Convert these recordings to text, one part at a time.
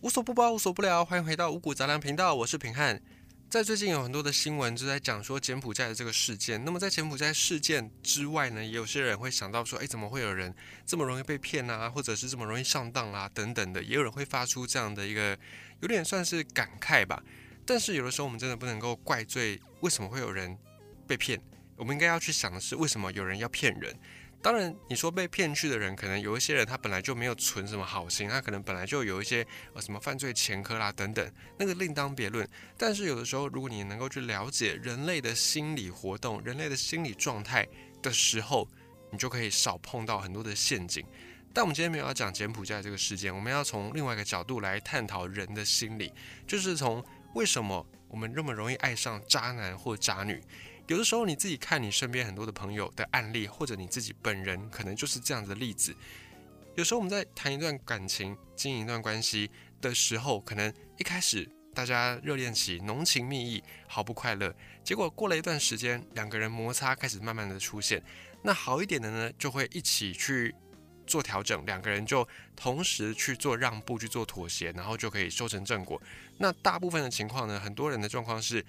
无所不包，无所不聊，欢迎回到五谷杂粮频道，我是平汉。在最近有很多的新闻就在讲说柬埔寨的这个事件。那么在柬埔寨事件之外呢，也有些人会想到说，哎，怎么会有人这么容易被骗啊，或者是这么容易上当啊，等等的，也有人会发出这样的一个有点算是感慨吧。但是有的时候我们真的不能够怪罪为什么会有人被骗，我们应该要去想的是为什么有人要骗人。当然，你说被骗去的人，可能有一些人他本来就没有存什么好心，他可能本来就有一些呃什么犯罪前科啦等等，那个另当别论。但是有的时候，如果你能够去了解人类的心理活动、人类的心理状态的时候，你就可以少碰到很多的陷阱。但我们今天没有要讲柬埔寨这个事件，我们要从另外一个角度来探讨人的心理，就是从为什么我们那么容易爱上渣男或渣女。有的时候你自己看你身边很多的朋友的案例，或者你自己本人可能就是这样子的例子。有时候我们在谈一段感情、经营一段关系的时候，可能一开始大家热恋期浓情蜜意，毫不快乐。结果过了一段时间，两个人摩擦开始慢慢的出现。那好一点的呢，就会一起去做调整，两个人就同时去做让步、去做妥协，然后就可以收成正果。那大部分的情况呢，很多人的状况是，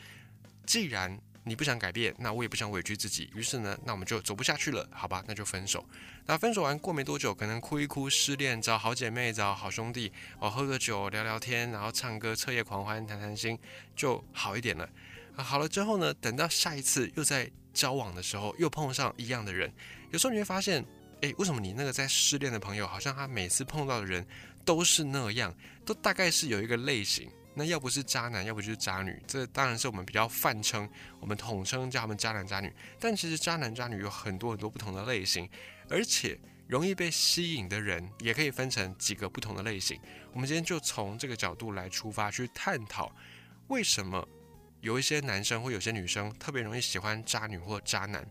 既然你不想改变，那我也不想委屈自己，于是呢，那我们就走不下去了，好吧，那就分手。那分手完过没多久，可能哭一哭，失恋找好姐妹，找好兄弟，哦，喝个酒，聊聊天，然后唱歌，彻夜狂欢，谈谈心，就好一点了。啊，好了之后呢，等到下一次又在交往的时候，又碰上一样的人，有时候你会发现，诶，为什么你那个在失恋的朋友，好像他每次碰到的人都是那样，都大概是有一个类型。那要不是渣男，要不就是渣女，这当然是我们比较泛称，我们统称叫他们渣男渣女。但其实渣男渣女有很多很多不同的类型，而且容易被吸引的人也可以分成几个不同的类型。我们今天就从这个角度来出发，去探讨为什么有一些男生或有些女生特别容易喜欢渣女或渣男。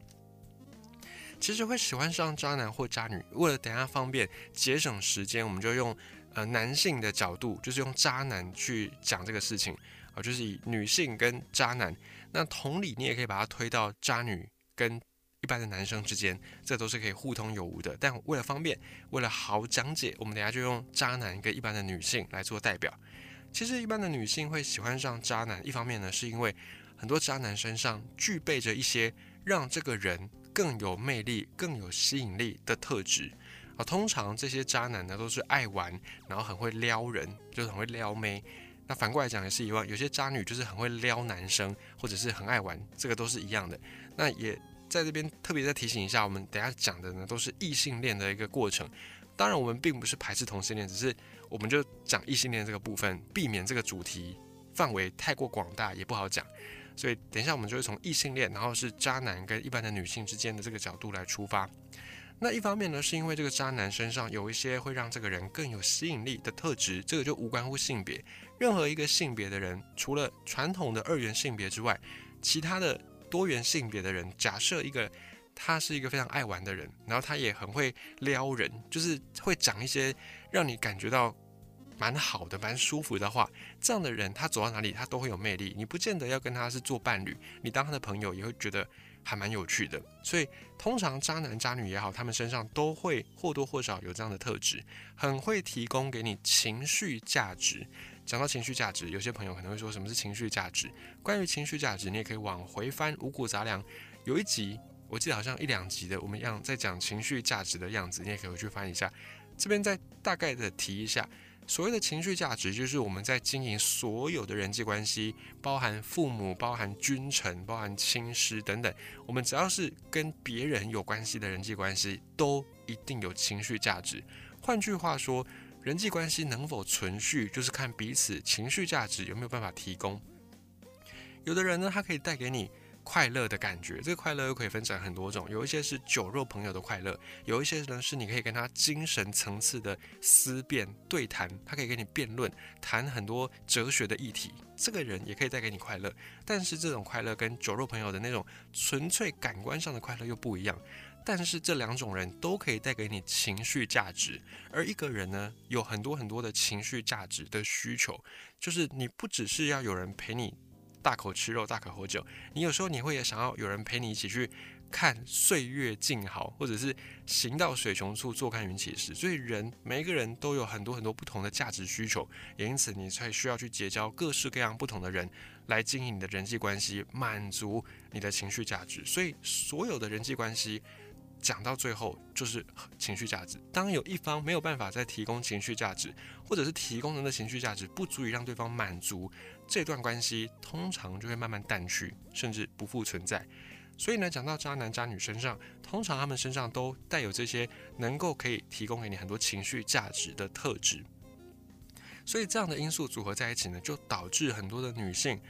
其实会喜欢上渣男或渣女，为了等下方便节省时间，我们就用。呃，男性的角度就是用渣男去讲这个事情啊，就是以女性跟渣男。那同理，你也可以把它推到渣女跟一般的男生之间，这都是可以互通有无的。但为了方便，为了好讲解，我们等下就用渣男跟一般的女性来做代表。其实，一般的女性会喜欢上渣男，一方面呢，是因为很多渣男身上具备着一些让这个人更有魅力、更有吸引力的特质。啊，通常这些渣男呢都是爱玩，然后很会撩人，就是很会撩妹。那反过来讲也是一样，有些渣女就是很会撩男生，或者是很爱玩，这个都是一样的。那也在这边特别再提醒一下，我们等下讲的呢都是异性恋的一个过程。当然，我们并不是排斥同性恋，只是我们就讲异性恋这个部分，避免这个主题范围太过广大也不好讲。所以等一下我们就会从异性恋，然后是渣男跟一般的女性之间的这个角度来出发。那一方面呢，是因为这个渣男身上有一些会让这个人更有吸引力的特质，这个就无关乎性别。任何一个性别的人，除了传统的二元性别之外，其他的多元性别的人，假设一个他是一个非常爱玩的人，然后他也很会撩人，就是会讲一些让你感觉到蛮好的、蛮舒服的话，这样的人他走到哪里他都会有魅力。你不见得要跟他是做伴侣，你当他的朋友也会觉得。还蛮有趣的，所以通常渣男渣女也好，他们身上都会或多或少有这样的特质，很会提供给你情绪价值。讲到情绪价值，有些朋友可能会说什么是情绪价值？关于情绪价值，你也可以往回翻五谷杂粮，有一集我记得好像一两集的，我们一样在讲情绪价值的样子，你也可以回去翻一下。这边再大概的提一下。所谓的情绪价值，就是我们在经营所有的人际关系，包含父母、包含君臣、包含亲师等等，我们只要是跟别人有关系的人际关系，都一定有情绪价值。换句话说，人际关系能否存续，就是看彼此情绪价值有没有办法提供。有的人呢，他可以带给你。快乐的感觉，这个快乐又可以分成很多种，有一些是酒肉朋友的快乐，有一些呢是你可以跟他精神层次的思辨对谈，他可以跟你辩论，谈很多哲学的议题，这个人也可以带给你快乐。但是这种快乐跟酒肉朋友的那种纯粹感官上的快乐又不一样。但是这两种人都可以带给你情绪价值，而一个人呢，有很多很多的情绪价值的需求，就是你不只是要有人陪你。大口吃肉，大口喝酒。你有时候你会也想要有人陪你一起去看岁月静好，或者是行到水穷处，坐看云起时。所以人每一个人都有很多很多不同的价值需求，也因此你才需要去结交各式各样不同的人，来经营你的人际关系，满足你的情绪价值。所以所有的人际关系讲到最后就是情绪价值。当有一方没有办法再提供情绪价值，或者是提供人的情绪价值不足以让对方满足，这段关系通常就会慢慢淡去，甚至不复存在。所以呢，讲到渣男渣女身上，通常他们身上都带有这些能够可以提供给你很多情绪价值的特质。所以这样的因素组合在一起呢，就导致很多的女性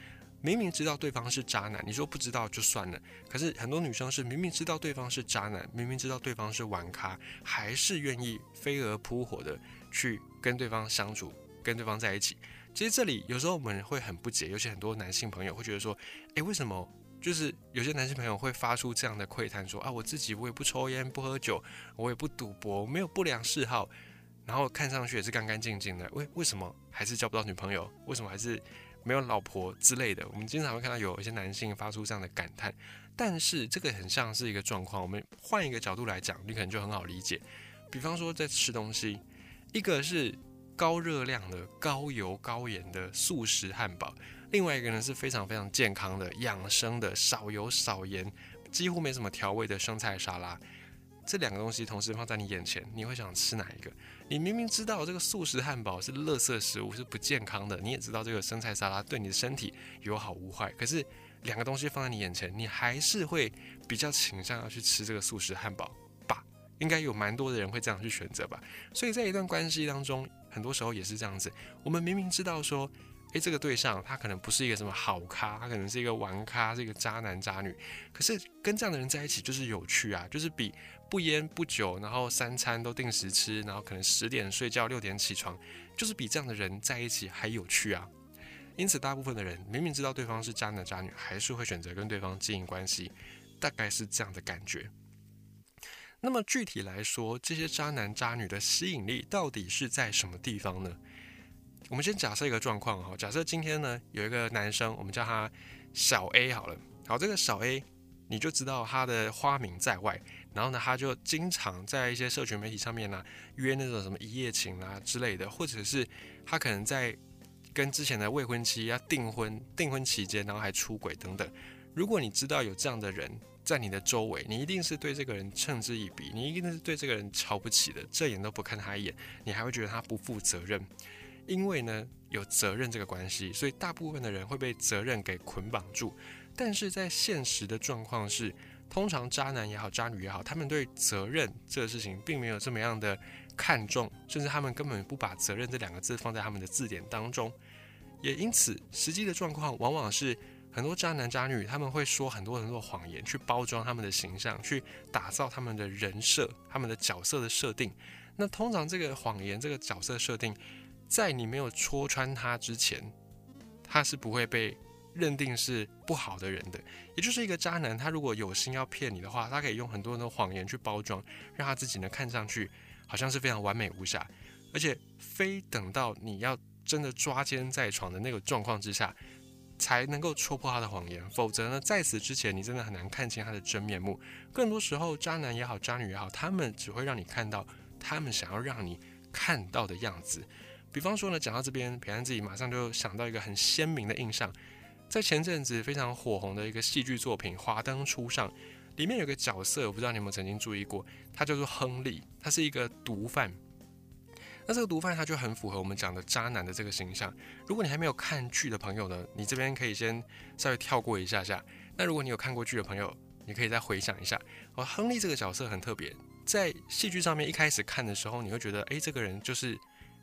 明明知道对方是渣男，你说不知道就算了，可是很多女生是明明知道对方是渣男，明明知道对方是玩咖，还是愿意飞蛾扑火的去跟对方相处，跟对方在一起。其实这里有时候我们会很不解，尤其很多男性朋友会觉得说，诶，为什么？就是有些男性朋友会发出这样的喟叹，说啊，我自己我也不抽烟不喝酒，我也不赌博，没有不良嗜好，然后看上去也是干干净净的，为为什么还是交不到女朋友？为什么还是没有老婆之类的？我们经常会看到有一些男性发出这样的感叹，但是这个很像是一个状况。我们换一个角度来讲，你可能就很好理解。比方说在吃东西，一个是高热量的、高油高盐的素食汉堡。另外一个呢是非常非常健康的、养生的、少油少盐、几乎没什么调味的生菜沙拉。这两个东西同时放在你眼前，你会想吃哪一个？你明明知道这个素食汉堡是垃圾食物，是不健康的，你也知道这个生菜沙拉对你的身体有好无坏，可是两个东西放在你眼前，你还是会比较倾向要去吃这个素食汉堡吧？应该有蛮多的人会这样去选择吧？所以在一段关系当中，很多时候也是这样子。我们明明知道说。诶，这个对象他可能不是一个什么好咖，他可能是一个玩咖，是一个渣男渣女。可是跟这样的人在一起就是有趣啊，就是比不烟不酒，然后三餐都定时吃，然后可能十点睡觉六点起床，就是比这样的人在一起还有趣啊。因此，大部分的人明明知道对方是渣男渣女，还是会选择跟对方经营关系，大概是这样的感觉。那么具体来说，这些渣男渣女的吸引力到底是在什么地方呢？我们先假设一个状况哈，假设今天呢有一个男生，我们叫他小 A 好了。好，这个小 A 你就知道他的花名在外，然后呢他就经常在一些社群媒体上面呢约那种什么一夜情啊之类的，或者是他可能在跟之前的未婚妻要订婚，订婚期间然后还出轨等等。如果你知道有这样的人在你的周围，你一定是对这个人嗤之以鼻，你一定是对这个人瞧不起的，这眼都不看他一眼，你还会觉得他不负责任。因为呢有责任这个关系，所以大部分的人会被责任给捆绑住。但是在现实的状况是，通常渣男也好，渣女也好，他们对责任这个事情并没有这么样的看重，甚至他们根本不把责任这两个字放在他们的字典当中。也因此，实际的状况往往是很多渣男渣女他们会说很多很多谎言，去包装他们的形象，去打造他们的人设、他们的角色的设定。那通常这个谎言、这个角色设定。在你没有戳穿他之前，他是不会被认定是不好的人的。也就是一个渣男，他如果有心要骗你的话，他可以用很多的谎言去包装，让他自己呢看上去好像是非常完美无瑕。而且非等到你要真的抓奸在床的那个状况之下，才能够戳破他的谎言。否则呢，在此之前，你真的很难看清他的真面目。更多时候，渣男也好，渣女也好，他们只会让你看到他们想要让你看到的样子。比方说呢，讲到这边，平安自己马上就想到一个很鲜明的印象，在前阵子非常火红的一个戏剧作品《华灯初上》里面有个角色，我不知道你有没有曾经注意过，他叫做亨利，他是一个毒贩。那这个毒贩他就很符合我们讲的渣男的这个形象。如果你还没有看剧的朋友呢，你这边可以先稍微跳过一下下。那如果你有看过剧的朋友，你可以再回想一下。哦，亨利这个角色很特别，在戏剧上面一开始看的时候，你会觉得，诶，这个人就是。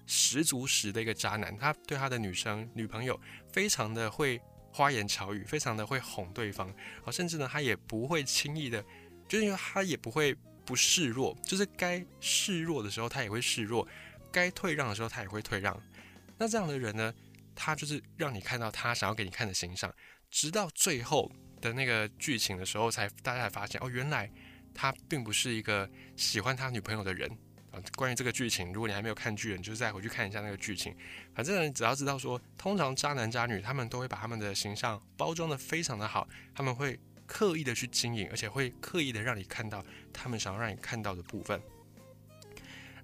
十足十的一个渣男，他对他的女生女朋友非常的会花言巧语，非常的会哄对方，啊，甚至呢，他也不会轻易的，就是因为他也不会不示弱，就是该示弱的时候他也会示弱，该退让的时候他也会退让。那这样的人呢，他就是让你看到他想要给你看的形象，直到最后的那个剧情的时候，才大家才发现，哦，原来他并不是一个喜欢他女朋友的人。关于这个剧情，如果你还没有看剧，你就再回去看一下那个剧情。反正你只要知道说，通常渣男渣女他们都会把他们的形象包装的非常的好，他们会刻意的去经营，而且会刻意的让你看到他们想要让你看到的部分。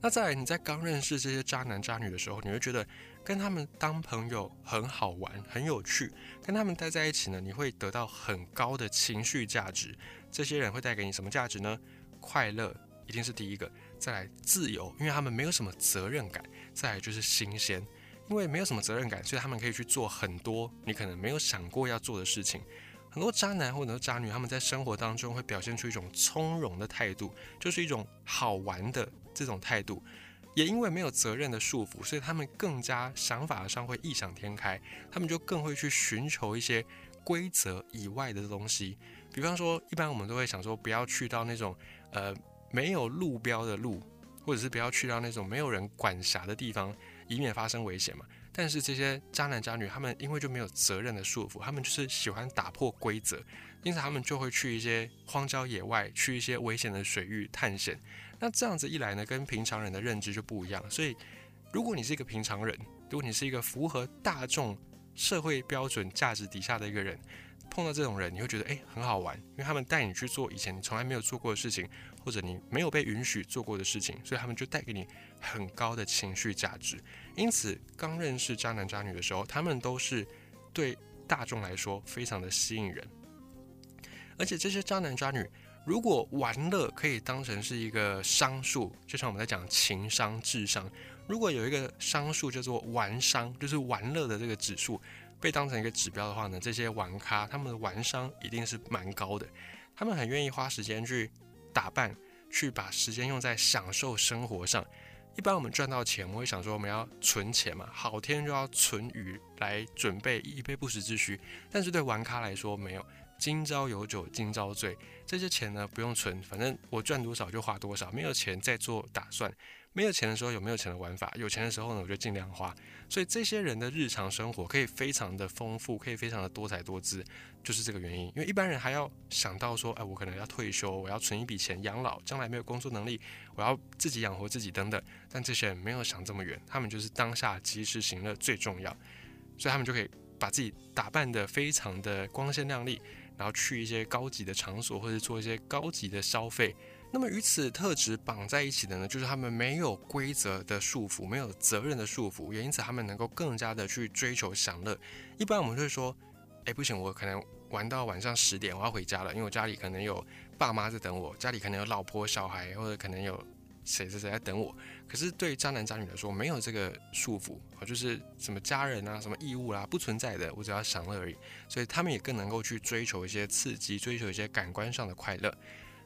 那在，你在刚认识这些渣男渣女的时候，你会觉得跟他们当朋友很好玩、很有趣，跟他们待在一起呢，你会得到很高的情绪价值。这些人会带给你什么价值呢？快乐一定是第一个，再来自由，因为他们没有什么责任感；再来就是新鲜，因为没有什么责任感，所以他们可以去做很多你可能没有想过要做的事情。很多渣男或者渣女，他们在生活当中会表现出一种从容的态度，就是一种好玩的这种态度。也因为没有责任的束缚，所以他们更加想法上会异想天开，他们就更会去寻求一些规则以外的东西。比方说，一般我们都会想说，不要去到那种呃没有路标的路，或者是不要去到那种没有人管辖的地方，以免发生危险嘛。但是这些渣男渣女，他们因为就没有责任的束缚，他们就是喜欢打破规则，因此他们就会去一些荒郊野外，去一些危险的水域探险。那这样子一来呢，跟平常人的认知就不一样。所以，如果你是一个平常人，如果你是一个符合大众社会标准价值底下的一个人，碰到这种人，你会觉得诶很好玩，因为他们带你去做以前你从来没有做过的事情，或者你没有被允许做过的事情，所以他们就带给你很高的情绪价值。因此，刚认识渣男渣女的时候，他们都是对大众来说非常的吸引人。而且这些渣男渣女，如果玩乐可以当成是一个商数，就像我们在讲情商、智商，如果有一个商数叫做玩商，就是玩乐的这个指数。被当成一个指标的话呢，这些玩咖他们的玩商一定是蛮高的，他们很愿意花时间去打扮，去把时间用在享受生活上。一般我们赚到钱，我会想说我们要存钱嘛，好天就要存余来准备以备不时之需。但是对玩咖来说，没有，今朝有酒今朝醉，这些钱呢不用存，反正我赚多少就花多少，没有钱再做打算。没有钱的时候有没有钱的玩法，有钱的时候呢，我就尽量花。所以这些人的日常生活可以非常的丰富，可以非常的多彩多姿，就是这个原因。因为一般人还要想到说，哎，我可能要退休，我要存一笔钱养老，将来没有工作能力，我要自己养活自己等等。但这些人没有想这么远，他们就是当下及时行乐最重要，所以他们就可以把自己打扮的非常的光鲜亮丽，然后去一些高级的场所或者做一些高级的消费。那么与此特质绑在一起的呢，就是他们没有规则的束缚，没有责任的束缚，也因此他们能够更加的去追求享乐。一般我们会说，哎，不行，我可能玩到晚上十点，我要回家了，因为我家里可能有爸妈在等我，家里可能有老婆小孩，或者可能有谁谁谁在等我。可是对渣男渣女来说，没有这个束缚啊，就是什么家人啊、什么义务啦，不存在的，我只要享乐而已。所以他们也更能够去追求一些刺激，追求一些感官上的快乐。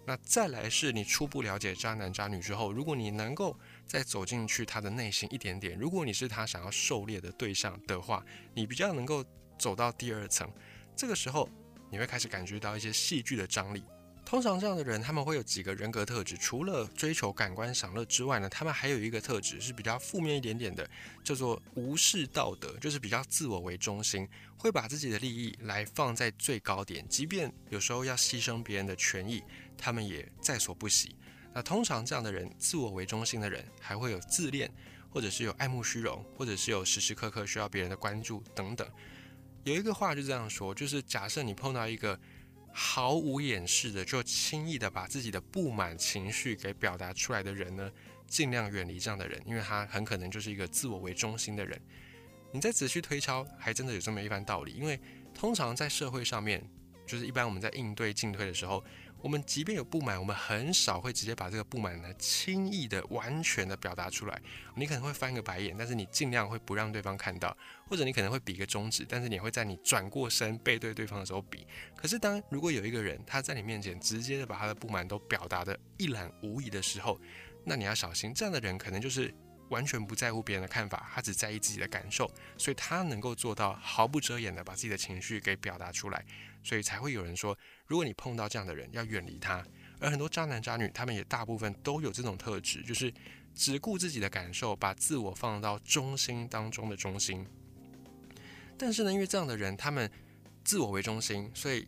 那再来是你初步了解渣男渣女之后，如果你能够再走进去他的内心一点点，如果你是他想要狩猎的对象的话，你比较能够走到第二层，这个时候你会开始感觉到一些戏剧的张力。通常这样的人，他们会有几个人格特质。除了追求感官享乐之外呢，他们还有一个特质是比较负面一点点的，叫做无视道德，就是比较自我为中心，会把自己的利益来放在最高点，即便有时候要牺牲别人的权益，他们也在所不惜。那通常这样的人，自我为中心的人，还会有自恋，或者是有爱慕虚荣，或者是有时时刻刻需要别人的关注等等。有一个话就这样说，就是假设你碰到一个。毫无掩饰的就轻易的把自己的不满情绪给表达出来的人呢，尽量远离这样的人，因为他很可能就是一个自我为中心的人。你再仔细推敲，还真的有这么一番道理。因为通常在社会上面，就是一般我们在应对进退的时候。我们即便有不满，我们很少会直接把这个不满呢轻易的、完全的表达出来。你可能会翻个白眼，但是你尽量会不让对方看到，或者你可能会比个中指，但是你会在你转过身背对对方的时候比。可是当如果有一个人他在你面前直接的把他的不满都表达的一览无遗的时候，那你要小心，这样的人可能就是完全不在乎别人的看法，他只在意自己的感受，所以他能够做到毫不遮掩的把自己的情绪给表达出来。所以才会有人说，如果你碰到这样的人，要远离他。而很多渣男渣女，他们也大部分都有这种特质，就是只顾自己的感受，把自我放到中心当中的中心。但是呢，因为这样的人，他们自我为中心，所以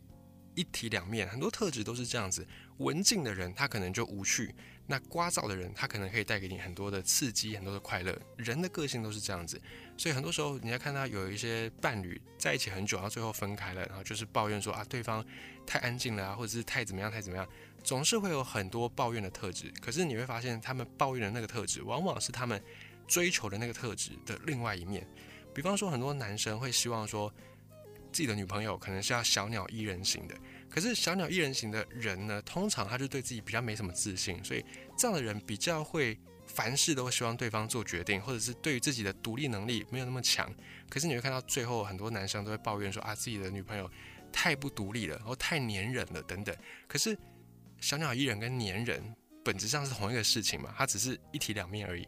一体两面，很多特质都是这样子。文静的人，他可能就无趣；那聒噪的人，他可能可以带给你很多的刺激，很多的快乐。人的个性都是这样子，所以很多时候你要看到有一些伴侣在一起很久，然后最后分开了，然后就是抱怨说啊，对方太安静了啊，或者是太怎么样太怎么样，总是会有很多抱怨的特质。可是你会发现，他们抱怨的那个特质，往往是他们追求的那个特质的另外一面。比方说，很多男生会希望说，自己的女朋友可能是要小鸟依人型的。可是小鸟依人型的人呢，通常他就对自己比较没什么自信，所以这样的人比较会凡事都希望对方做决定，或者是对于自己的独立能力没有那么强。可是你会看到最后，很多男生都会抱怨说啊，自己的女朋友太不独立了，然后太粘人了等等。可是小鸟依人跟粘人本质上是同一个事情嘛，它只是一体两面而已。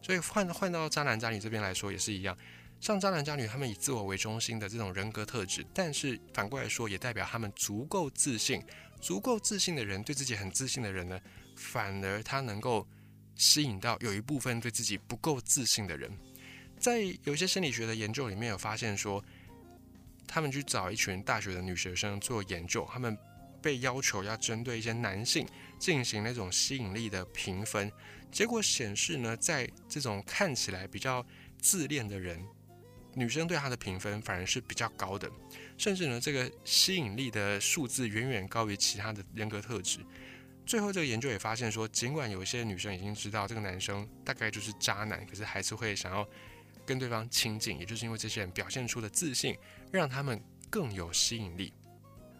所以换换到渣男渣女这边来说也是一样。像渣男渣女，他们以自我为中心的这种人格特质，但是反过来说，也代表他们足够自信。足够自信的人，对自己很自信的人呢，反而他能够吸引到有一部分对自己不够自信的人。在有些心理学的研究里面有发现说，他们去找一群大学的女学生做研究，他们被要求要针对一些男性进行那种吸引力的评分，结果显示呢，在这种看起来比较自恋的人。女生对他的评分反而是比较高的，甚至呢，这个吸引力的数字远远高于其他的人格特质。最后，这个研究也发现说，尽管有一些女生已经知道这个男生大概就是渣男，可是还是会想要跟对方亲近，也就是因为这些人表现出的自信，让他们更有吸引力。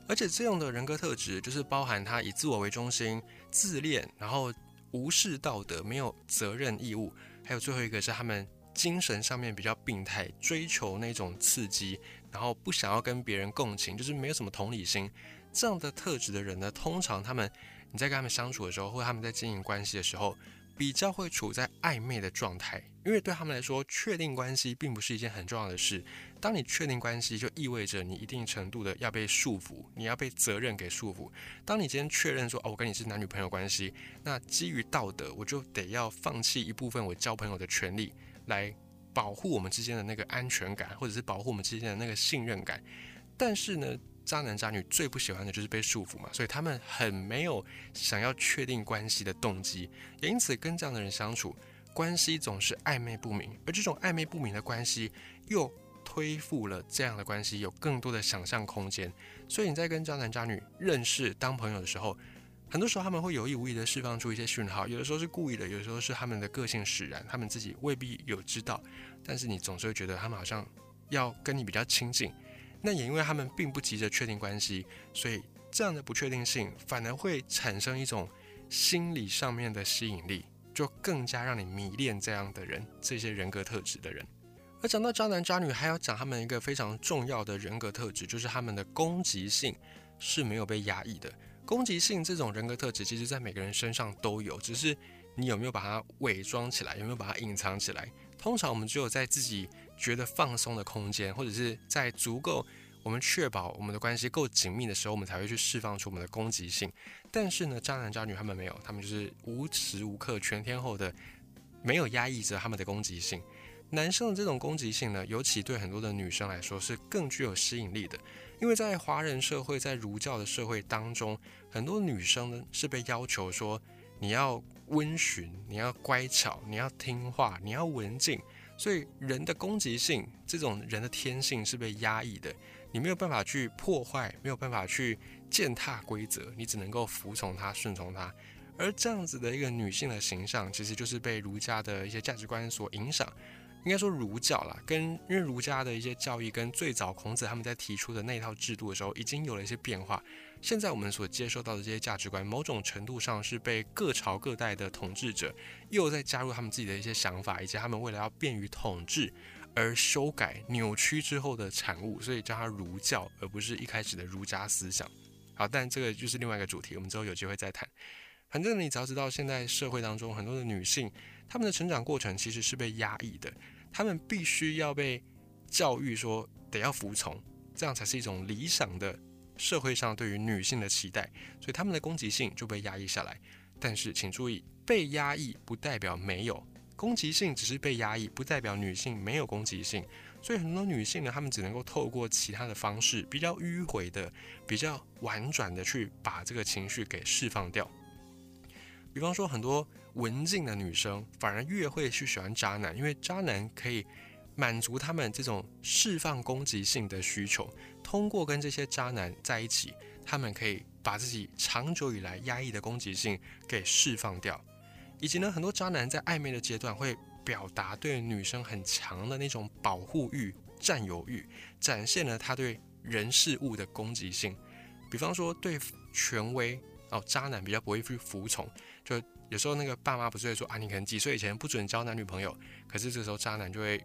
而且，这样的人格特质就是包含他以自我为中心、自恋，然后无视道德、没有责任义务，还有最后一个是他们。精神上面比较病态，追求那种刺激，然后不想要跟别人共情，就是没有什么同理心。这样的特质的人呢，通常他们你在跟他们相处的时候，或者他们在经营关系的时候，比较会处在暧昧的状态，因为对他们来说，确定关系并不是一件很重要的事。当你确定关系，就意味着你一定程度的要被束缚，你要被责任给束缚。当你今天确认说，哦，我跟你是男女朋友关系，那基于道德，我就得要放弃一部分我交朋友的权利。来保护我们之间的那个安全感，或者是保护我们之间的那个信任感。但是呢，渣男渣女最不喜欢的就是被束缚嘛，所以他们很没有想要确定关系的动机，也因此跟这样的人相处，关系总是暧昧不明。而这种暧昧不明的关系，又推覆了这样的关系有更多的想象空间。所以你在跟渣男渣女认识当朋友的时候，很多时候他们会有意无意的释放出一些讯号，有的时候是故意的，有的时候是他们的个性使然，他们自己未必有知道，但是你总是会觉得他们好像要跟你比较亲近。那也因为他们并不急着确定关系，所以这样的不确定性反而会产生一种心理上面的吸引力，就更加让你迷恋这样的人，这些人格特质的人。而讲到渣男渣女，还要讲他们一个非常重要的人格特质，就是他们的攻击性是没有被压抑的。攻击性这种人格特质，其实在每个人身上都有，只是你有没有把它伪装起来，有没有把它隐藏起来。通常我们只有在自己觉得放松的空间，或者是在足够我们确保我们的关系够紧密的时候，我们才会去释放出我们的攻击性。但是呢，渣男渣女他们没有，他们就是无时无刻、全天候的没有压抑着他们的攻击性。男生的这种攻击性呢，尤其对很多的女生来说是更具有吸引力的。因为在华人社会，在儒教的社会当中，很多女生呢是被要求说你要温驯，你要乖巧，你要听话，你要文静。所以人的攻击性，这种人的天性是被压抑的，你没有办法去破坏，没有办法去践踏规则，你只能够服从他，顺从他。而这样子的一个女性的形象，其实就是被儒家的一些价值观所影响。应该说儒教啦，跟因为儒家的一些教义跟最早孔子他们在提出的那一套制度的时候，已经有了一些变化。现在我们所接受到的这些价值观，某种程度上是被各朝各代的统治者又在加入他们自己的一些想法，以及他们为了要便于统治而修改扭曲之后的产物，所以叫它儒教，而不是一开始的儒家思想。好，但这个就是另外一个主题，我们之后有机会再谈。反正你只要知道，现在社会当中很多的女性，她们的成长过程其实是被压抑的。他们必须要被教育说得要服从，这样才是一种理想的社会上对于女性的期待，所以他们的攻击性就被压抑下来。但是请注意，被压抑不代表没有，攻击性只是被压抑，不代表女性没有攻击性。所以很多女性呢，她们只能够透过其他的方式，比较迂回的、比较婉转的去把这个情绪给释放掉。比方说，很多文静的女生反而越会去喜欢渣男，因为渣男可以满足他们这种释放攻击性的需求。通过跟这些渣男在一起，他们可以把自己长久以来压抑的攻击性给释放掉。以及呢，很多渣男在暧昧的阶段会表达对女生很强的那种保护欲、占有欲，展现了他对人事物的攻击性。比方说，对权威哦，渣男比较不会去服从。就有时候那个爸妈不是会说啊，你可能几岁以前不准交男女朋友，可是这时候渣男就会。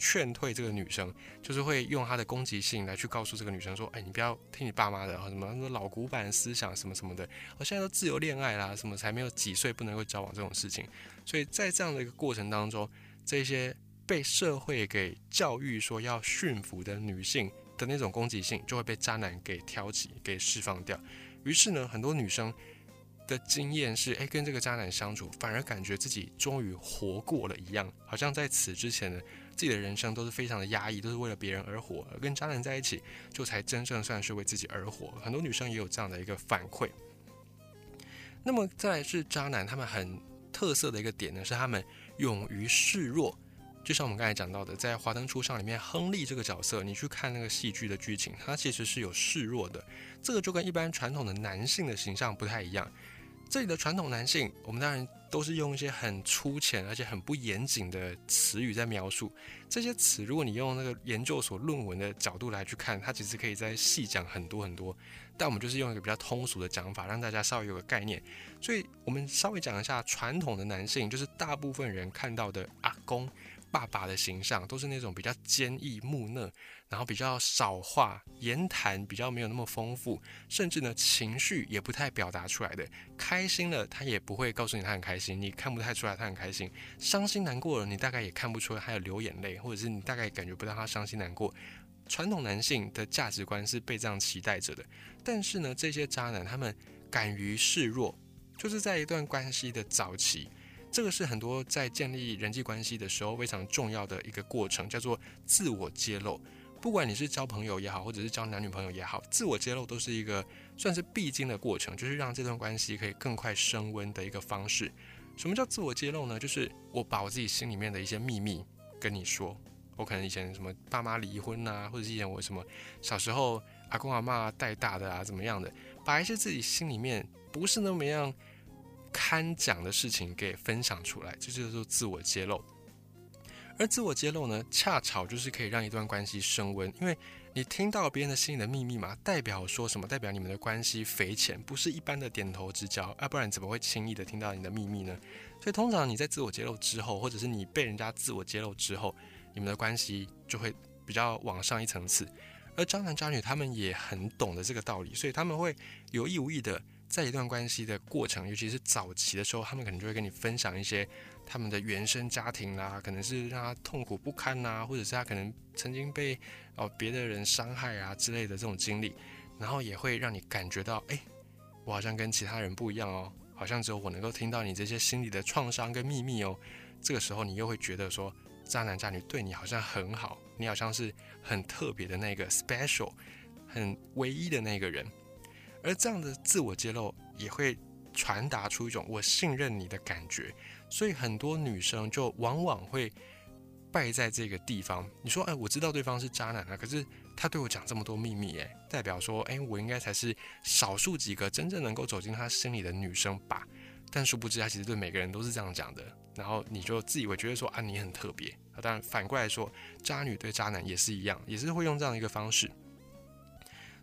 劝退这个女生，就是会用他的攻击性来去告诉这个女生说：“哎，你不要听你爸妈的，什么什么老古板思想，什么什么的。我现在都自由恋爱啦，什么才没有几岁不能够交往这种事情。所以在这样的一个过程当中，这些被社会给教育说要驯服的女性的那种攻击性，就会被渣男给挑起，给释放掉。于是呢，很多女生的经验是：哎，跟这个渣男相处，反而感觉自己终于活过了一样，好像在此之前呢。”自己的人生都是非常的压抑，都是为了别人而活，而跟渣男在一起，就才真正算是为自己而活。很多女生也有这样的一个反馈。那么再来是渣男，他们很特色的一个点呢，是他们勇于示弱。就像我们刚才讲到的，在《华灯初上》里面，亨利这个角色，你去看那个戏剧的剧情，他其实是有示弱的。这个就跟一般传统的男性的形象不太一样。这里的传统男性，我们当然都是用一些很粗浅而且很不严谨的词语在描述这些词。如果你用那个研究所论文的角度来去看，它其实可以再细讲很多很多。但我们就是用一个比较通俗的讲法，让大家稍微有个概念。所以我们稍微讲一下传统的男性，就是大部分人看到的阿公。爸爸的形象都是那种比较坚毅木讷，然后比较少话，言谈比较没有那么丰富，甚至呢情绪也不太表达出来的。开心了他也不会告诉你他很开心，你看不太出来他很开心。伤心难过了你大概也看不出来他有流眼泪，或者是你大概感觉不到他伤心难过。传统男性的价值观是被这样期待着的，但是呢这些渣男他们敢于示弱，就是在一段关系的早期。这个是很多在建立人际关系的时候非常重要的一个过程，叫做自我揭露。不管你是交朋友也好，或者是交男女朋友也好，自我揭露都是一个算是必经的过程，就是让这段关系可以更快升温的一个方式。什么叫自我揭露呢？就是我把我自己心里面的一些秘密跟你说。我可能以前什么爸妈离婚啊，或者是以前我什么小时候阿公阿妈带大的啊，怎么样的，把一些自己心里面不是那么样。堪讲的事情给分享出来，这就是自我揭露。而自我揭露呢，恰巧就是可以让一段关系升温，因为你听到别人的心里的秘密嘛，代表说什么？代表你们的关系匪浅，不是一般的点头之交，要不然怎么会轻易的听到你的秘密呢？所以通常你在自我揭露之后，或者是你被人家自我揭露之后，你们的关系就会比较往上一层次。而渣男渣女他们也很懂得这个道理，所以他们会有意无意的。在一段关系的过程，尤其是早期的时候，他们可能就会跟你分享一些他们的原生家庭啦，可能是让他痛苦不堪呐，或者是他可能曾经被哦别的人伤害啊之类的这种经历，然后也会让你感觉到，哎，我好像跟其他人不一样哦，好像只有我能够听到你这些心里的创伤跟秘密哦。这个时候你又会觉得说，渣男渣女对你好像很好，你好像是很特别的那个 special，很唯一的那个人。而这样的自我揭露也会传达出一种我信任你的感觉，所以很多女生就往往会败在这个地方。你说，哎，我知道对方是渣男啊，可是他对我讲这么多秘密，哎，代表说，哎，我应该才是少数几个真正能够走进他心里的女生吧？但殊不知，他其实对每个人都是这样讲的。然后你就自以为觉得说，啊，你很特别。当然，反过来说，渣女对渣男也是一样，也是会用这样的一个方式。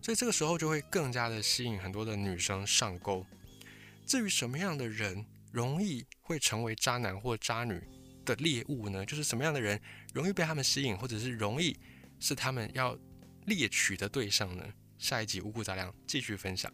所以这个时候就会更加的吸引很多的女生上钩。至于什么样的人容易会成为渣男或渣女的猎物呢？就是什么样的人容易被他们吸引，或者是容易是他们要猎取的对象呢？下一集五谷杂粮继续分享。